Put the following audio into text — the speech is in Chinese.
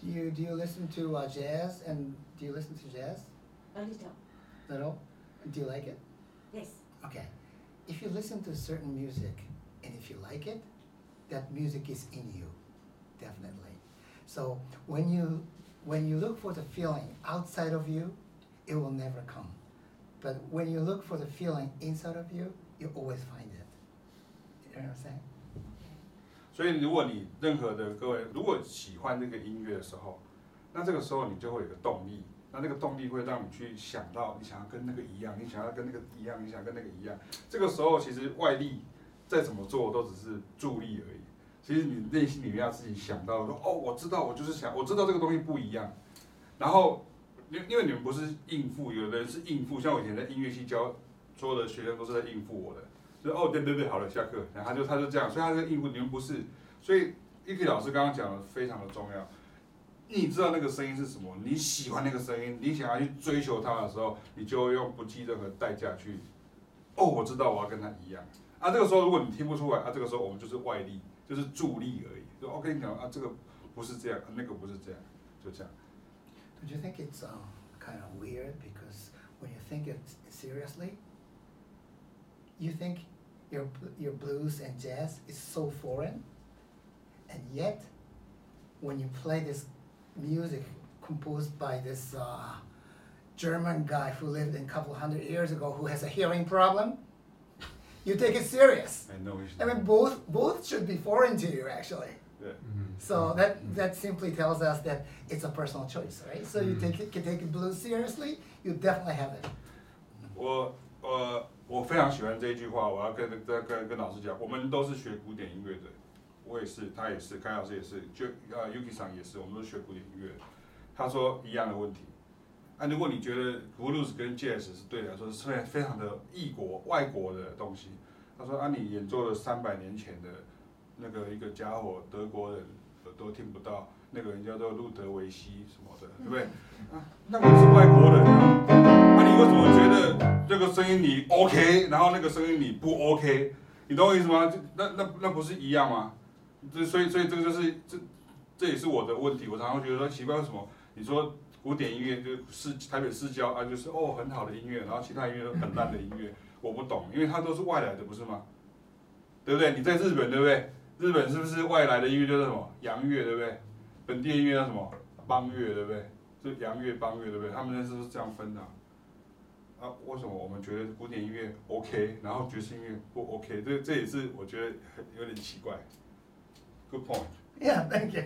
Do you do you listen to uh, jazz and do you listen to jazz? A little. Little. Do you like it? Yes. Okay. If you listen to certain music and if you like it, that music is in you, definitely. So when you when you look for the feeling outside of you, it will never come. But when you look for the feeling inside of you, you always find it. You know what I'm saying? 所以，如果你任何的各位如果喜欢这个音乐的时候，那这个时候你就会有个动力，那这个动力会让你去想到你想要跟那个一样，你想要跟那个一样，你想跟那个一样。这个时候其实外力再怎么做都只是助力而已。其实你内心里面要自己想到说，哦，我知道，我就是想，我知道这个东西不一样。然后，因因为你们不是应付，有的人是应付，像我以前在音乐系教，所有的学生都是在应付我的。就哦，对对对，好了，下课。然后他就他就这样，所以他是应付你们不是。所以伊 K 老师刚刚讲的非常的重要。你知道那个声音是什么？你喜欢那个声音，你想要去追求它的时候，你就用不计任何代价去。哦，我知道我要跟他一样。啊，这个时候如果你听不出来，啊，这个时候我们就是外力，就是助力而已。就 OK，你讲啊，这个不是这样，那个不是这样，就这样。Don't you think it's um, kind of weird because when you think it seriously, you think your your blues and jazz is so foreign, and yet when you play this music composed by this uh, German guy who lived in a couple hundred years ago who has a hearing problem, you take it serious. I know. I mean, both both should be foreign to you actually. Yeah. So that that simply tells us that it's a personal choice, right? So you Mhm. take it, can take it blues seriously, you definitely have it. 我我我非常喜欢这一句话，我要跟跟跟跟老师讲，我们都是学古典音乐的，我也是，他也是，甘老师也是，就呃 Yuki 上也是，我们都学古典音乐。他说一样的问题，啊，如果你觉得 blues 跟 jazz 是对你来说是非非常的异国外国的东西，他说啊，你演奏了三百年前的那个一个家伙，德国人都听不到，那个人叫做路德维希什么的，对不对？啊，那个是外国人啊，啊，你为什么觉得这个声音你 OK，然后那个声音你不 OK？你懂我意思吗？就那那那不是一样吗？这所以所以这个就是这这也是我的问题，我常常会觉得说奇怪，为什么你说古典音乐就是台北市郊啊，就是哦很好的音乐，然后其他音乐都很烂的音乐，我不懂，因为它都是外来的，不是吗？对不对？你在日本对不对？日本是不是外来的音乐就是什么洋乐对不对？本地音乐叫什么邦乐对不对？就洋乐邦乐对不对？他们那是不是这样分的？啊，为什么我们觉得古典音乐 OK，然后爵士音乐不 OK？这这也是我觉得有点奇怪。Good point. Yeah, thank you.